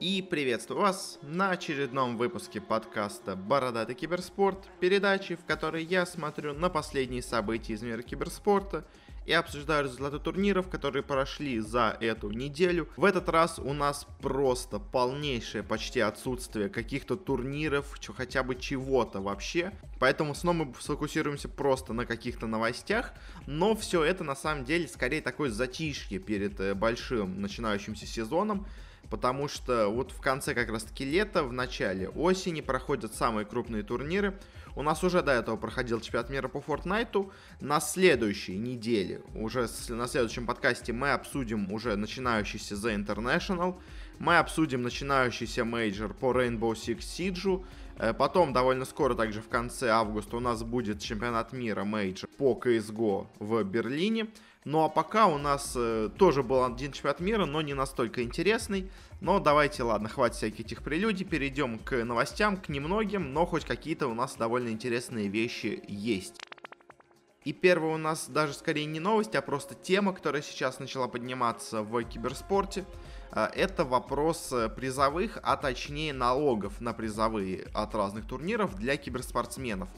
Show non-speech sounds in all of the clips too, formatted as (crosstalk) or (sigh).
И приветствую вас на очередном выпуске подкаста «Бородатый киберспорт», передачи, в которой я смотрю на последние события из мира киберспорта и обсуждаю результаты турниров, которые прошли за эту неделю. В этот раз у нас просто полнейшее почти отсутствие каких-то турниров, хотя бы чего-то вообще. Поэтому снова мы сфокусируемся просто на каких-то новостях, но все это на самом деле скорее такое затишье перед э, большим начинающимся сезоном, потому что вот в конце как раз таки лета, в начале осени проходят самые крупные турниры. У нас уже до этого проходил чемпионат мира по Fortnite. На следующей неделе, уже на следующем подкасте мы обсудим уже начинающийся The International. Мы обсудим начинающийся мейджор по Rainbow Six Siege. Э, потом, довольно скоро, также в конце августа, у нас будет чемпионат мира мейджор по CSGO в Берлине. Ну а пока у нас э, тоже был один чемпионат мира, но не настолько интересный. Но давайте, ладно, хватит всяких этих прелюдий, перейдем к новостям, к немногим, но хоть какие-то у нас довольно интересные вещи есть. И первое у нас даже скорее не новость, а просто тема, которая сейчас начала подниматься в киберспорте. Э, это вопрос э, призовых, а точнее налогов на призовые от разных турниров для киберспортсменов.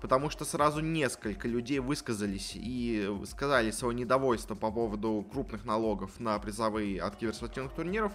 Потому что сразу несколько людей высказались и сказали свое недовольство по поводу крупных налогов на призовые от киберспортивных турниров,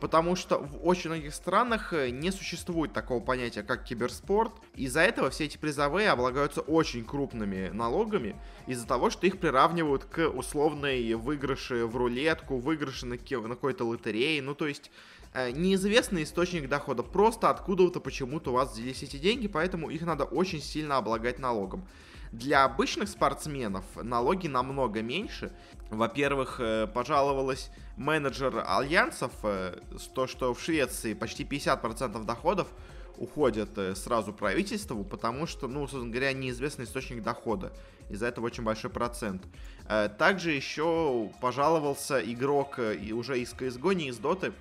потому что в очень многих странах э, не существует такого понятия, как киберспорт. Из-за этого все эти призовые облагаются очень крупными налогами, из-за того, что их приравнивают к условной выигрыше в рулетку, выигрыше на, какой-то лотерее. Ну, то есть Э, неизвестный источник дохода. Просто откуда-то почему-то у вас взялись эти деньги, поэтому их надо очень сильно облагать налогом. Для обычных спортсменов налоги намного меньше. Во-первых, э, пожаловалась менеджер альянсов, э, то, что в Швеции почти 50% доходов уходят сразу правительству, потому что, ну, собственно говоря, неизвестный источник дохода. Из-за этого очень большой процент. Э, также еще пожаловался игрок э, уже из CSGO, не из Доты,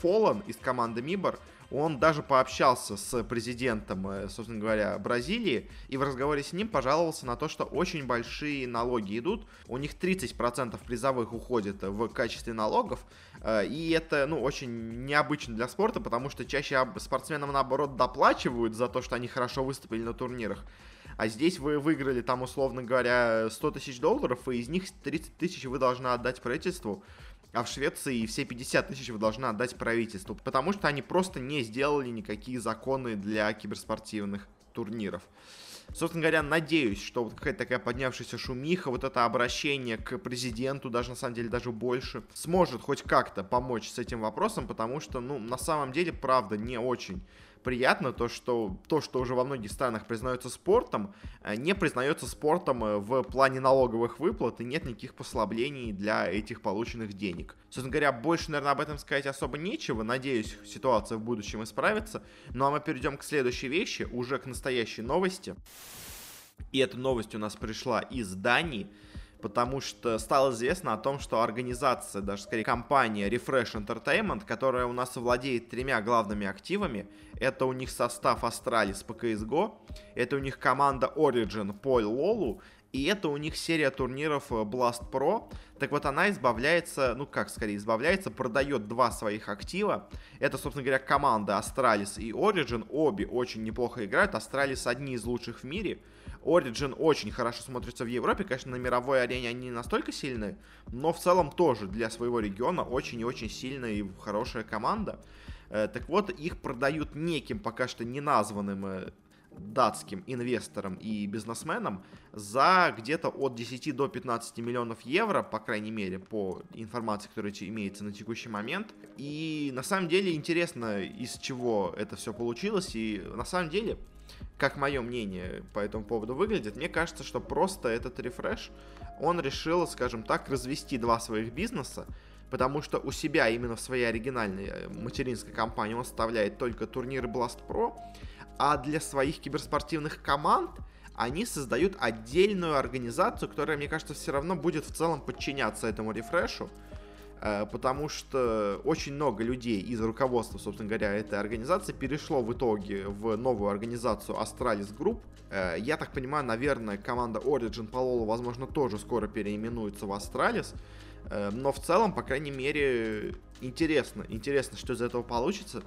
Фолан из команды Мибор. Он даже пообщался с президентом, э, собственно говоря, Бразилии, и в разговоре с ним пожаловался на то, что очень большие налоги идут. У них 30% призовых уходит в качестве налогов, и это, ну, очень необычно для спорта, потому что чаще спортсменам, наоборот, доплачивают за то, что они хорошо выступили на турнирах а здесь вы выиграли там, условно говоря, 100 тысяч долларов, и из них 30 тысяч вы должны отдать правительству, а в Швеции все 50 тысяч вы должны отдать правительству, потому что они просто не сделали никакие законы для киберспортивных турниров. Собственно говоря, надеюсь, что вот какая-то такая поднявшаяся шумиха, вот это обращение к президенту, даже на самом деле даже больше, сможет хоть как-то помочь с этим вопросом, потому что, ну, на самом деле, правда, не очень приятно то, что то, что уже во многих странах признается спортом, э, не признается спортом э, в плане налоговых выплат и нет никаких послаблений для этих полученных денег. Собственно говоря, больше, наверное, об этом сказать особо нечего. Надеюсь, ситуация в будущем исправится. Ну а мы перейдем к следующей вещи, уже к настоящей новости. И эта новость у нас пришла из Дании потому что стало известно о том, что организация, даже скорее компания Refresh Entertainment, которая у нас владеет тремя главными активами, это у них состав Astralis по CSGO, это у них команда Origin по LoL, и это у них серия турниров Blast Pro. Так вот, она избавляется, ну как скорее избавляется, продает два своих актива. Это, собственно говоря, команда Astralis и Origin. Обе очень неплохо играют. Astralis одни из лучших в мире. Origin очень хорошо смотрится в Европе. Конечно, на мировой арене они не настолько сильные, но в целом тоже для своего региона очень и очень сильная и хорошая команда. Э, так вот, их продают неким пока что не названным э, датским инвесторам и бизнесменам за где-то от 10 до 15 миллионов евро, по крайней мере, по информации, которая имеется на текущий момент. И на самом деле интересно, из чего это все получилось. И на самом деле как мое мнение по этому поводу выглядит, мне кажется, что просто этот рефреш, он решил, скажем так, развести два своих бизнеса, потому что у себя именно в своей оригинальной э, материнской компании он составляет только турниры Blast Pro, а для своих киберспортивных команд они создают отдельную организацию, которая, мне кажется, все равно будет в целом подчиняться этому рефрешу, Э, потому что очень много людей из руководства, собственно говоря, этой организации перешло в итоге в новую организацию Astralis Group. Э, я так понимаю, наверное, команда Origin Лолу, возможно, тоже скоро переименуется в Astralis. Э, но в целом, по крайней мере, интересно. Интересно, что из этого получится.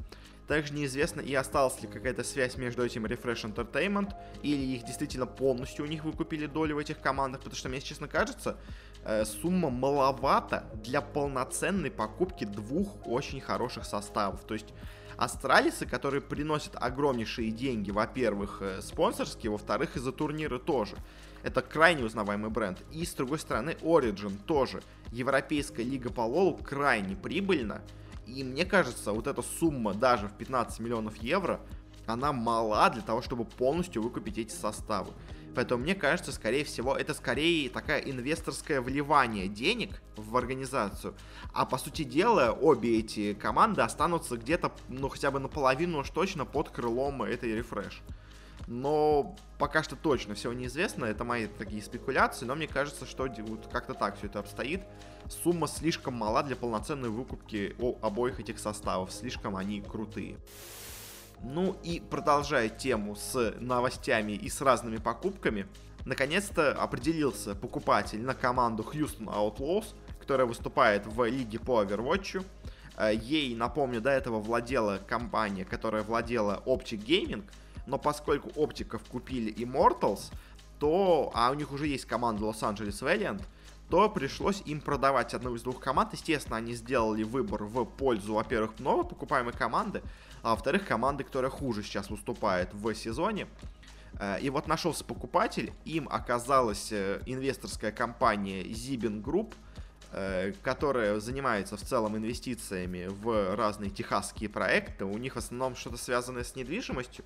Также неизвестно и осталась ли какая-то связь между этим Refresh Entertainment, или их действительно полностью у них выкупили долю в этих командах, потому что мне, честно кажется, э, сумма маловато для полноценной покупки двух очень хороших составов. То есть Астралисы, которые приносят огромнейшие деньги, во-первых, э, спонсорские, во-вторых, из-за турнира тоже. Это крайне узнаваемый бренд. И, с другой стороны, Origin тоже. Европейская лига по лолу крайне прибыльна. И мне кажется, вот эта сумма даже в 15 миллионов евро, она мала для того, чтобы полностью выкупить эти составы. Поэтому мне кажется, скорее всего, это скорее такая инвесторское вливание денег в организацию. А по сути дела, обе эти команды останутся где-то, ну хотя бы наполовину уж точно под крылом этой рефреш. Но пока что точно всего неизвестно, это мои такие спекуляции, но мне кажется, что вот как-то так все это обстоит. Сумма слишком мала для полноценной выкупки обоих этих составов, слишком они крутые. Ну и продолжая тему с новостями и с разными покупками, наконец-то определился покупатель на команду Houston Outlaws, которая выступает в лиге по Overwatch. Э, ей, напомню, до этого владела компания, которая владела Optic Gaming, но поскольку оптиков купили Immortals, то, а у них уже есть команда Angeles Valiant, то пришлось им продавать одну из двух команд. Естественно, они сделали выбор в пользу, во-первых, новой покупаемой команды, а во-вторых, команды, которая хуже сейчас выступает в сезоне. Э, и вот нашелся покупатель, им оказалась э, инвесторская компания Zibin Group, э, которая занимается в целом инвестициями в разные техасские проекты. У них в основном что-то связанное с недвижимостью.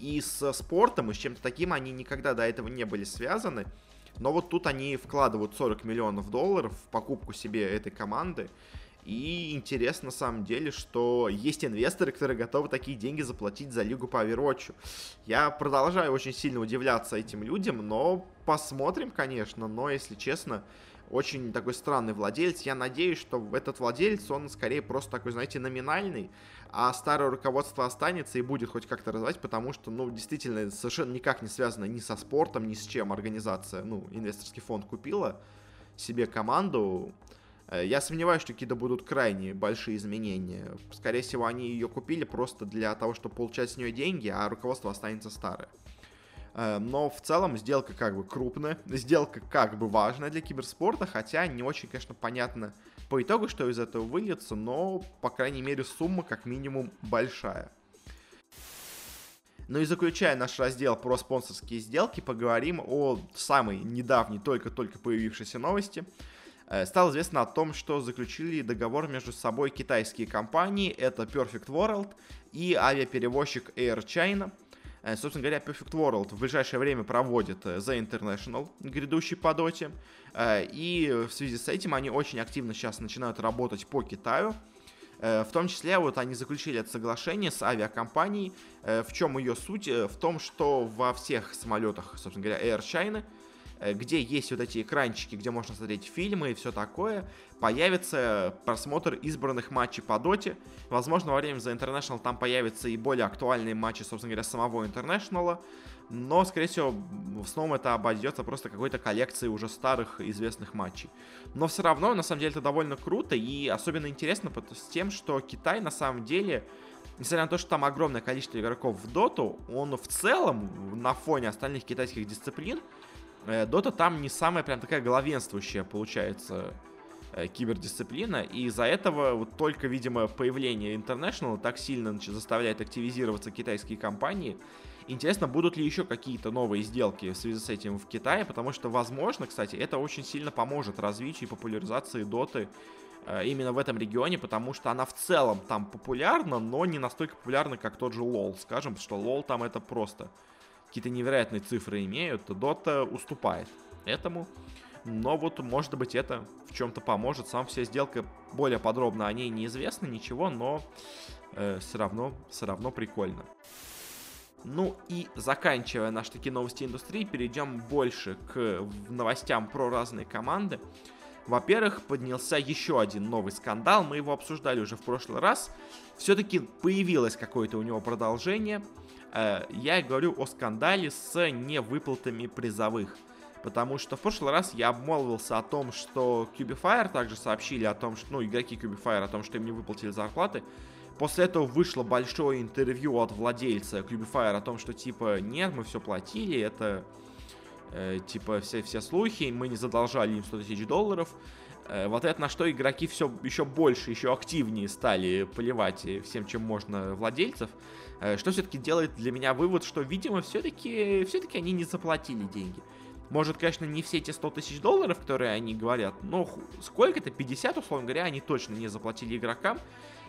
И с спортом, и с чем-то таким они никогда до этого не были связаны. Но вот тут они вкладывают 40 миллионов долларов в покупку себе этой команды. И интересно на самом деле, что есть инвесторы, которые готовы такие деньги заплатить за лигу по Overwatch. Я продолжаю очень сильно удивляться этим людям, но посмотрим, конечно. Но, если честно, очень такой странный владелец. Я надеюсь, что этот владелец, он скорее просто такой, знаете, номинальный, а старое руководство останется и будет хоть как-то развивать, потому что, ну, действительно, совершенно никак не связано ни со спортом, ни с чем организация, ну, инвесторский фонд купила себе команду, Э, я сомневаюсь, что какие-то будут крайне большие изменения. Скорее всего, они ее купили просто для того, чтобы получать с нее деньги, а руководство останется старое. Э, но в целом сделка как бы крупная, (laughs) сделка как бы важная для киберспорта, хотя не очень, конечно, понятно по итогу, что из этого выльется, но, по крайней мере, сумма как минимум большая. Ну и заключая наш раздел про спонсорские сделки, поговорим о самой недавней, только-только появившейся новости – Э, стало известно о том, что заключили договор между собой китайские компании, это Perfect World и авиаперевозчик Air China. Э, собственно говоря, Perfect World в ближайшее время проводит э, The International, грядущий по доте. И в связи с этим они очень активно сейчас начинают работать по Китаю. В том числе вот они заключили это соглашение с авиакомпанией. В чем ее суть? В том, что во всех самолетах, собственно говоря, Air China – Э, где есть вот эти экранчики, где можно смотреть фильмы и все такое, появится просмотр избранных матчей по доте. Возможно, во время The International там появятся и более актуальные матчи, собственно говоря, самого International. Но, скорее всего, в основном это обойдется просто какой-то коллекцией уже старых известных матчей. Но все равно, на самом деле, это довольно круто и особенно интересно с тем, что Китай на самом деле несмотря на то, что там огромное количество игроков в доту, он в целом на фоне остальных китайских дисциплин Дота э, там не самая прям такая главенствующая получается э, кибердисциплина, и из-за этого вот только, видимо, появление International так сильно значит, заставляет активизироваться китайские компании. Интересно, будут ли еще какие-то новые сделки в связи с этим в Китае, потому что, возможно, кстати, это очень сильно поможет развитию и популяризации доты э, именно в этом регионе, потому что она в целом там популярна, но не настолько популярна, как тот же LoL, скажем, что LoL там это просто какие-то невероятные цифры имеют, то Dota уступает этому. Но вот, может быть, это в чем-то поможет. Сам вся сделка более подробно о ней неизвестно, ничего, но э, все равно, все равно прикольно. Ну и заканчивая наши такие новости индустрии, перейдем больше к новостям про разные команды. Во-первых, поднялся еще один новый скандал, мы его обсуждали уже в прошлый раз. Все-таки появилось какое-то у него продолжение. Э, я говорю о скандале с невыплатами призовых. Потому что в прошлый раз я обмолвился о том, что Cubifire также сообщили о том, что, ну, игроки Cubifire о том, что им не выплатили зарплаты. После этого вышло большое интервью от владельца Cubifire о том, что типа нет, мы все платили, это э, типа все, все слухи, мы не задолжали им 100 тысяч долларов. Э, в ответ на что игроки все еще больше, еще активнее стали поливать всем, чем можно владельцев. Э, что все-таки делает для меня вывод, что, видимо, все-таки все они не заплатили деньги. Может, конечно, не все эти 100 тысяч долларов, которые они говорят, но сколько-то, 50, условно говоря, они точно не заплатили игрокам.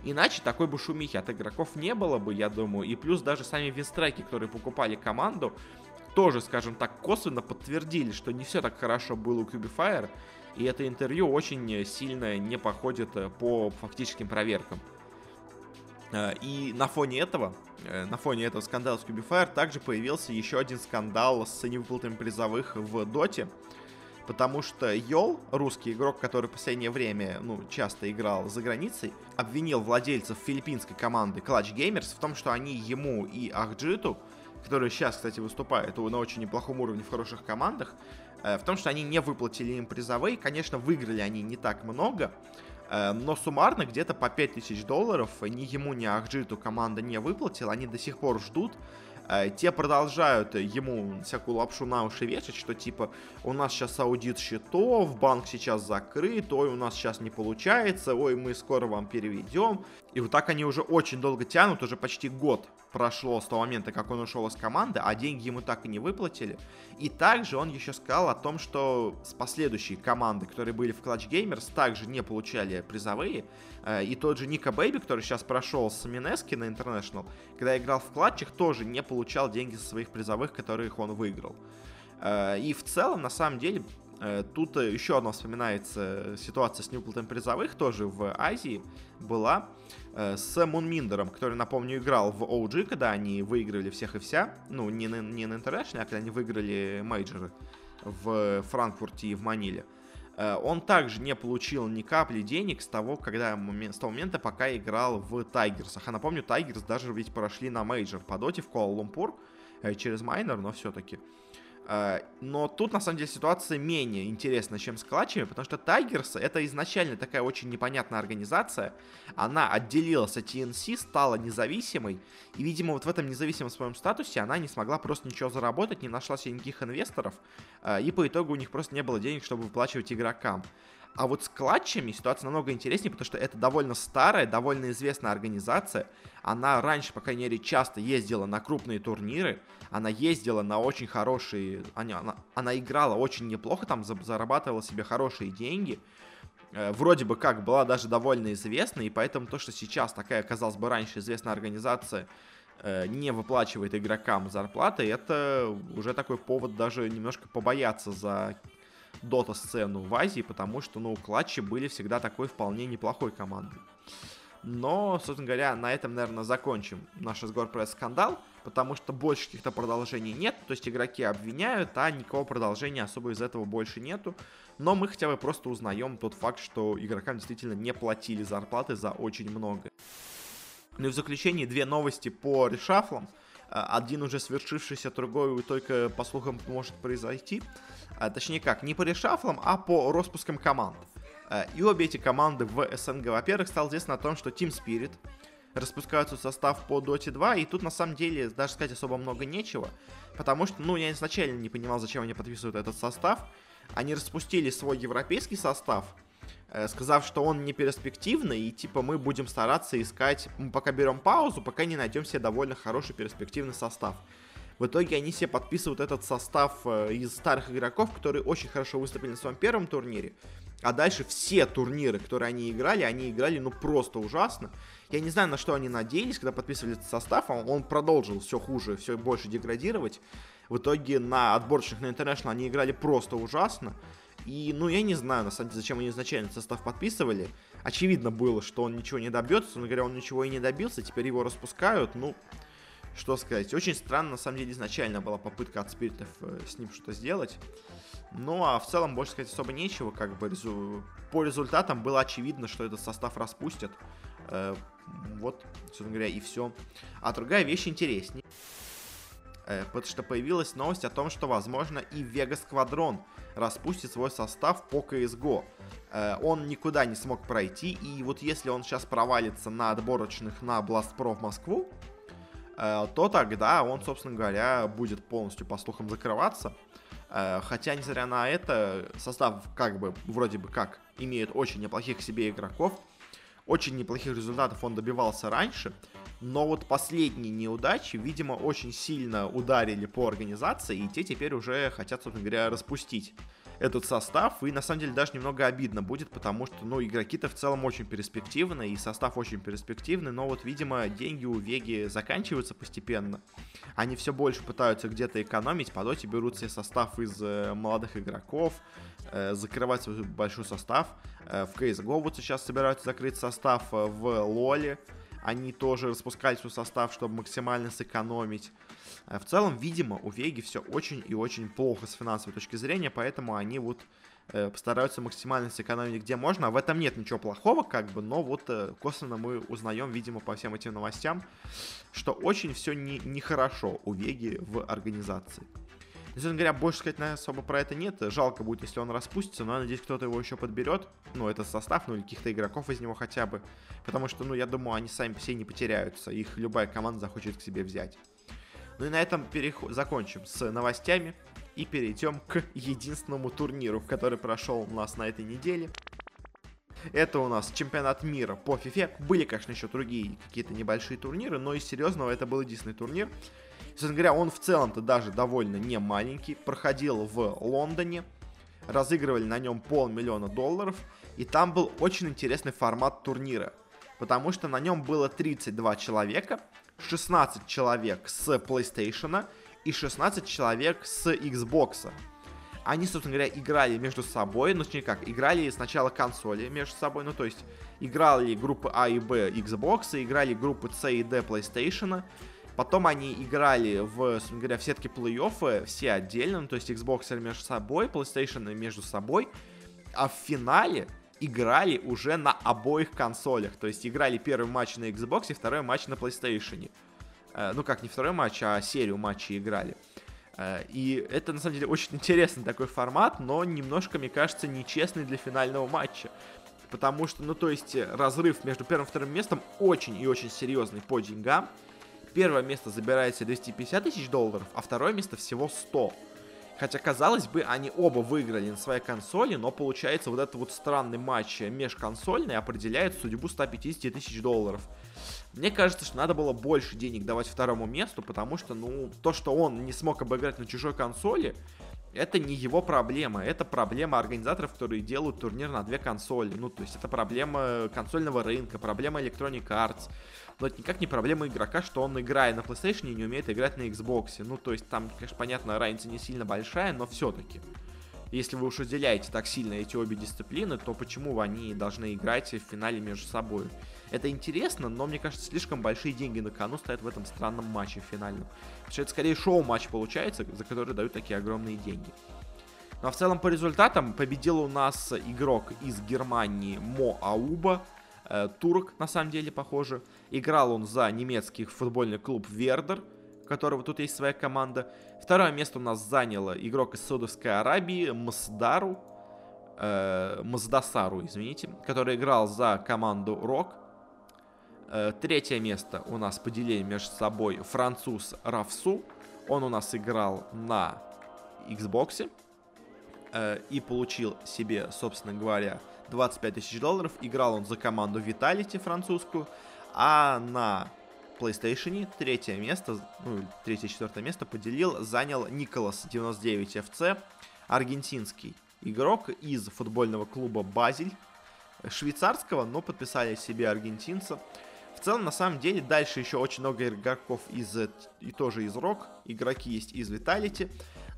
Иначе такой бы шумихи от игроков не было бы, я думаю. И плюс даже сами винстрайки, которые покупали команду, тоже, скажем так, косвенно подтвердили, что не все так хорошо было у Cubifire. И это интервью очень сильно не походит э, по фактическим проверкам. Э, и на фоне этого, э, на фоне этого скандала с Cubifire также появился еще один скандал с невыплатами призовых в Доте. Потому что Йол, русский игрок, который в последнее время, ну, часто играл за границей, обвинил владельцев филиппинской команды Clutch Gamers в том, что они ему и Ахджиту, который сейчас, кстати, выступает на очень неплохом уровне в хороших командах, в том, что они не выплатили им призовые. Конечно, выиграли они не так много, Э, но суммарно где-то по 5000 долларов ни ему, ни Ахджиту команда не выплатила. Они до сих пор ждут. Э, те продолжают ему всякую лапшу на уши вешать, что типа у нас сейчас аудит счетов, банк сейчас закрыт, ой, у нас сейчас не получается, ой, мы скоро вам переведем. И вот так они уже очень долго тянут, уже почти год прошло с того момента, как он ушел из команды, а деньги ему так и не выплатили. И также он еще сказал о том, что с последующей команды, которые были в Clutch Gamers, также не получали призовые. Э, и тот же Ника Бэйби, который сейчас прошел с Минески на International, когда играл в клатчах, тоже не получал деньги со своих призовых, которых он выиграл. Э, и в целом, на самом деле, тут э, еще одна вспоминается ситуация с неуплатами призовых, тоже в Азии была, э, с Мунминдером, который, напомню, играл в OG, когда они выиграли всех и вся, ну, не на, не на International, а когда они выиграли мейджоры в Франкфурте и в Маниле. Он также не получил ни капли денег с того, когда, с того момента, пока играл в Tigers ах. А напомню, Tigers даже ведь прошли на мейджор по доте в Куала-Лумпур через майнор, но все-таки. Э, но тут, на самом деле, ситуация менее интересна, чем с Clutch ами, потому что Tigers это изначально такая очень непонятная организация. Она отделилась от TNC, стала независимой, и, видимо, вот в этом независимом своем статусе она не смогла просто ничего заработать, не нашла себе никаких инвесторов, э, и по итогу у них просто не было денег, чтобы выплачивать игрокам. А вот с клатчами ситуация намного интереснее, потому что это довольно старая, довольно известная организация. Она раньше, по крайней мере, часто ездила на крупные турниры. Она ездила на очень хорошие... Она, она, она играла очень неплохо, там зарабатывала себе хорошие деньги. Э, вроде бы как была даже довольно известна, и поэтому то, что сейчас такая, казалось бы, раньше известная организация э, не выплачивает игрокам зарплаты, это уже такой повод даже немножко побояться за дота-сцену в Азии, потому что, ну, клатчи были всегда такой вполне неплохой командой. Но, собственно говоря, на этом, наверное, закончим наш разговор про скандал, потому что больше каких-то продолжений нет, то есть игроки обвиняют, а никакого продолжения особо из этого больше нету. Но мы хотя бы просто узнаем тот факт, что игрокам действительно не платили зарплаты за очень много. Ну и в заключение две новости по решафлам. Один уже свершившийся, другой только, по слухам, может произойти. А, точнее как, не по решафлам, а по распускам команд. А, и обе эти команды в СНГ, во-первых, стало известно о том, что Team Spirit распускаются состав по Dota 2, и тут на самом деле даже сказать особо много нечего, потому что, ну, я изначально не понимал, зачем они подписывают этот состав. Они распустили свой европейский состав, э, сказав, что он не перспективный, и типа мы будем стараться искать, мы пока берем паузу, пока не найдем себе довольно хороший перспективный состав. В итоге они себе подписывают этот состав э, из старых игроков, которые очень хорошо выступили на своем первом турнире. А дальше все турниры, которые они играли, они играли ну просто ужасно. Я не знаю, на что они надеялись, когда подписывали этот состав, а он продолжил все хуже, все больше деградировать. В итоге на отборочных на International они играли просто ужасно. И, ну, я не знаю, на самом деле, зачем они изначально состав подписывали. Очевидно было, что он ничего не добьется. Но, говоря, он ничего и не добился. Теперь его распускают. Ну, что сказать, очень странно, на самом деле, изначально была попытка от спиритов э, с ним что-то сделать. Ну, а в целом, больше сказать особо нечего, как бы по результатам было очевидно, что этот состав распустят. Э, вот, собственно говоря, и все. А другая вещь интереснее. Э, потому что появилась новость о том, что, возможно, и Vega Squadron распустит свой состав по CSGO. Э, он никуда не смог пройти, и вот если он сейчас провалится на отборочных на Blast Pro в Москву, э, то тогда он, собственно говоря, будет полностью, по слухам, закрываться. Хотя, несмотря на это, состав как бы, вроде бы как, имеет очень неплохих себе игроков, очень неплохих результатов он добивался раньше, но вот последние неудачи, видимо, очень сильно ударили по организации, и те теперь уже хотят, собственно говоря, распустить этот состав, и на самом деле даже немного обидно будет, потому что, ну, игроки-то в целом очень перспективны, и состав очень перспективный, но вот, видимо, деньги у Веги заканчиваются постепенно. Они все больше пытаются где-то экономить, по доте берут себе состав из э, молодых игроков, э, закрывать свой большой состав. Э, в CSGO вот сейчас собираются закрыть состав в Лоле, они тоже распускали свой состав, чтобы максимально сэкономить. Э, в целом, видимо, у Веги все очень и очень плохо с финансовой точки зрения, поэтому они вот э, постараются максимально сэкономить где можно. В этом нет ничего плохого, как бы, но вот э, косвенно мы узнаем, видимо, по всем этим новостям, что очень все нехорошо не, хорошо у Веги в организации. Честно говоря, больше сказать наверное, особо про это нет. Жалко будет, если он распустится, но я надеюсь, кто-то его еще подберет. Ну, это состав, ну или каких-то игроков из него хотя бы. Потому что, ну, я думаю, они сами все не потеряются. Их любая команда захочет к себе взять. Ну и на этом переход... закончим с новостями и перейдем к единственному турниру, который прошел у нас на этой неделе. Это у нас чемпионат мира по FIFA. Были, конечно, еще другие какие-то небольшие турниры, но из серьезного это был единственный турнир. Собственно говоря, он в целом-то даже довольно не маленький. Проходил в Лондоне. Разыгрывали на нем полмиллиона долларов. И там был очень интересный формат турнира. Потому что на нем было 32 человека. 16 человек с PlayStation и 16 человек с Xbox. Они, собственно говоря, играли между собой, ну, точнее как, играли сначала консоли между собой, ну, то есть, играли группы А и Б Xbox, играли группы С и Д PlayStation, Потом они играли в, собственно говоря, в сетке плей-оффа все отдельно, ну, то есть Xbox между собой, PlayStation между собой, а в финале играли уже на обоих консолях. То есть играли первый матч на Xbox и второй матч на PlayStation. Э, ну как, не второй матч, а серию матчей играли. Э, и это, на самом деле, очень (laughs) интересный такой формат, но немножко, мне кажется, нечестный для финального матча. Потому что, ну, то есть, разрыв между первым и вторым местом очень и очень серьезный по деньгам первое место забирает себе 250 тысяч долларов, а второе место всего 100. Хотя, казалось бы, они оба выиграли на своей консоли, но получается вот этот вот странный матч межконсольный определяет судьбу 150 тысяч долларов. Мне кажется, что надо было больше денег давать второму месту, потому что, ну, то, что он не смог обыграть на чужой консоли, это не его проблема, это проблема организаторов, которые делают турнир на две консоли. Ну, то есть это проблема консольного рынка, проблема Electronic Arts. Но это никак не проблема игрока, что он, играя на PlayStation, не умеет играть на Xbox. Ну, то есть там, конечно, понятно, разница не сильно большая, но все-таки. Если вы уж разделяете так сильно эти обе дисциплины, то почему они должны играть в финале между собой? Это интересно, но мне кажется, слишком большие деньги на кону стоят в этом странном матче финальном. Потому что это скорее шоу-матч получается, за который дают такие огромные деньги. Ну а в целом по результатам победил у нас игрок из Германии Мо Ауба, э, турок на самом деле похоже. Играл он за немецкий футбольный клуб Вердер, у которого тут есть своя команда. Второе место у нас занял игрок из Саудовской Аравии Мсдару, э, Маздасару, извините, который играл за команду Рок. Э, третье место у нас поделили между собой француз Равсу. Он у нас играл на Xbox э, и получил себе, собственно говоря, 25 тысяч долларов. Играл он за команду Vitality французскую, а на PlayStation третье место, ну, третье-четвертое место поделил, занял Николас 99 FC, аргентинский игрок из футбольного клуба Базель, швейцарского, но подписали себе аргентинца. Целом, на самом деле, дальше еще очень много игроков из, и тоже из Рок, игроки есть из Vitality.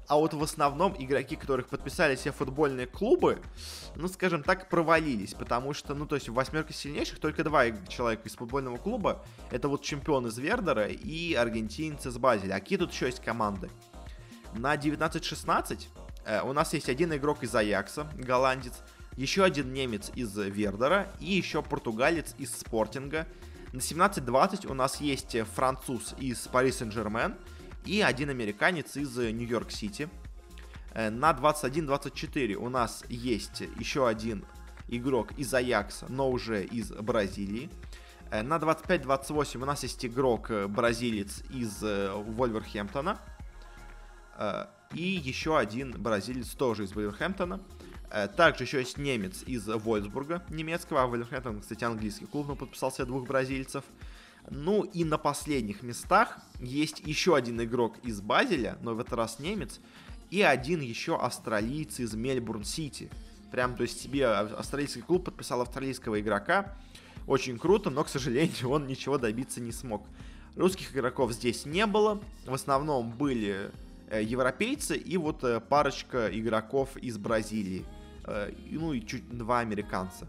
А вот в основном игроки, которых подписали себе футбольные клубы, ну, скажем так, провалились. Потому что, ну, то есть в восьмерке сильнейших только два человека из футбольного клуба. Это вот чемпион из Вердера и аргентинцы из Базеля. А какие тут еще есть команды? На 19-16 э, у нас есть один игрок из Аякса, голландец, еще один немец из Вердера и еще португалец из Спортинга. На 17-20 у нас есть француз из Paris Saint-Germain и один американец из Нью-Йорк-Сити. Э, на 21-24 у нас есть еще один игрок из Аякса, но уже из Бразилии. Э, на 25-28 у нас есть игрок э, бразилец из Вольверхэмптона. И еще один бразилец тоже из Вольверхэмптона. Также еще есть немец из Вольсбурга немецкого, а Вольверхэмптон, кстати, английский клуб, но подписал себе двух бразильцев. Ну и на последних местах есть еще один игрок из Базеля, но в этот раз немец, и один еще австралиец из Мельбурн-Сити. Прям, то есть себе австралийский клуб подписал австралийского игрока. Очень круто, но, к сожалению, (laughs) он ничего добиться не смог. Русских игроков здесь не было. В основном были э, европейцы и вот э, парочка игроков из Бразилии. Э, ну и чуть два американца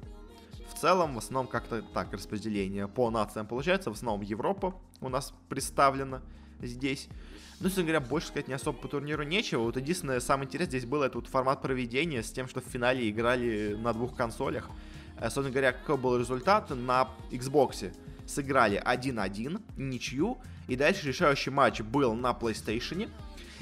в целом, в основном как-то так распределение по нациям получается. В основном Европа у нас представлена здесь. Ну, собственно говоря, больше сказать не особо по турниру нечего. Вот единственное, самое интересное здесь было, это вот формат проведения с тем, что в финале играли на двух консолях. Э, собственно говоря, какой был результат? На Xbox сыграли 1-1, ничью, и дальше решающий матч был на PlayStation.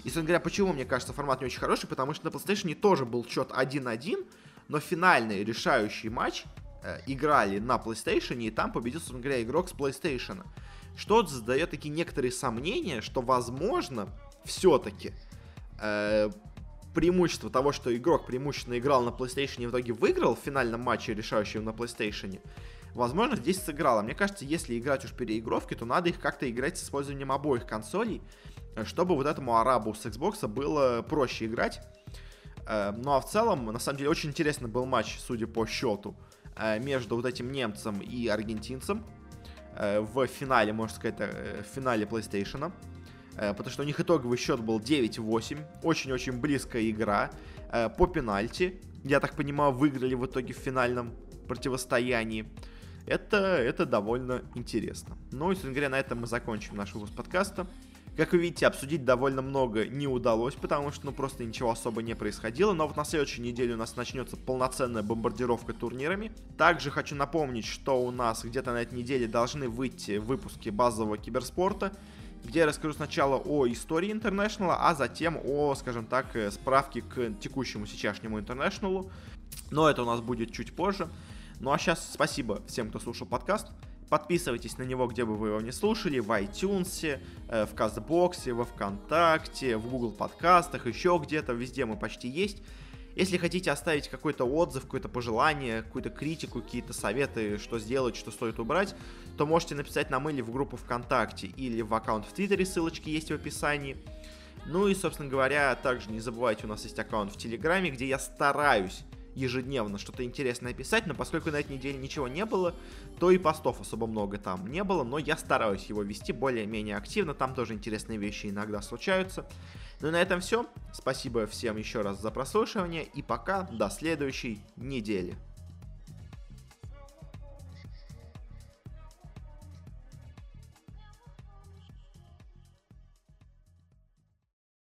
И, собственно говоря, почему, мне кажется, формат не очень хороший? Потому что на PlayStation тоже был счет 1-1, но финальный решающий матч Э, играли на PlayStation, и там победил, собственно говоря, игрок с PlayStation. Что задает такие некоторые сомнения, что, возможно, все-таки э, преимущество того, что игрок преимущественно играл на PlayStation и в итоге выиграл в финальном матче, решающем на PlayStation, возможно, здесь сыграло. Мне кажется, если играть уж переигровки, то надо их как-то играть с использованием обоих консолей, э, чтобы вот этому арабу с Xbox было проще играть. Э, ну а в целом, на самом деле, очень интересный был матч, судя по счету. Э, между вот этим немцем и аргентинцем в финале, можно сказать, в финале PlayStation. Потому что у них итоговый счет был 9-8. Очень-очень близкая игра. По пенальти. Я так понимаю, выиграли в итоге в финальном противостоянии. Это, это довольно интересно. Ну и, собственно говоря, на этом мы закончим наш выпуск подкаста. Как вы видите, обсудить довольно много не удалось, потому что ну просто ничего особо не происходило. Но вот на следующей неделе у нас начнется полноценная бомбардировка турнирами. Также хочу напомнить, что у нас где-то на этой неделе должны выйти выпуски базового киберспорта где я расскажу сначала о истории International, а затем о, скажем так, э, справке к текущему сейчасшнему International. Но это у нас будет чуть позже. Ну а сейчас спасибо всем, кто слушал подкаст. Подписывайтесь на него, где бы вы его не слушали, в iTunes, э, в Казбоксе, во Вконтакте, в Google подкастах, еще где-то, везде мы почти есть. Если хотите оставить какой-то отзыв, какое-то пожелание, какую-то критику, какие-то советы, что сделать, что стоит убрать, то можете написать нам или в группу ВКонтакте, или в аккаунт в Твиттере, ссылочки есть в описании. Ну и, собственно говоря, также не забывайте, у нас есть аккаунт в Телеграме, где я стараюсь ежедневно что-то интересное писать, но поскольку на этой неделе ничего не было, то и постов особо много там не было, но я стараюсь его вести более-менее активно, там тоже интересные вещи иногда случаются. Ну и на этом все. Спасибо всем еще раз за прослушивание и пока до следующей недели.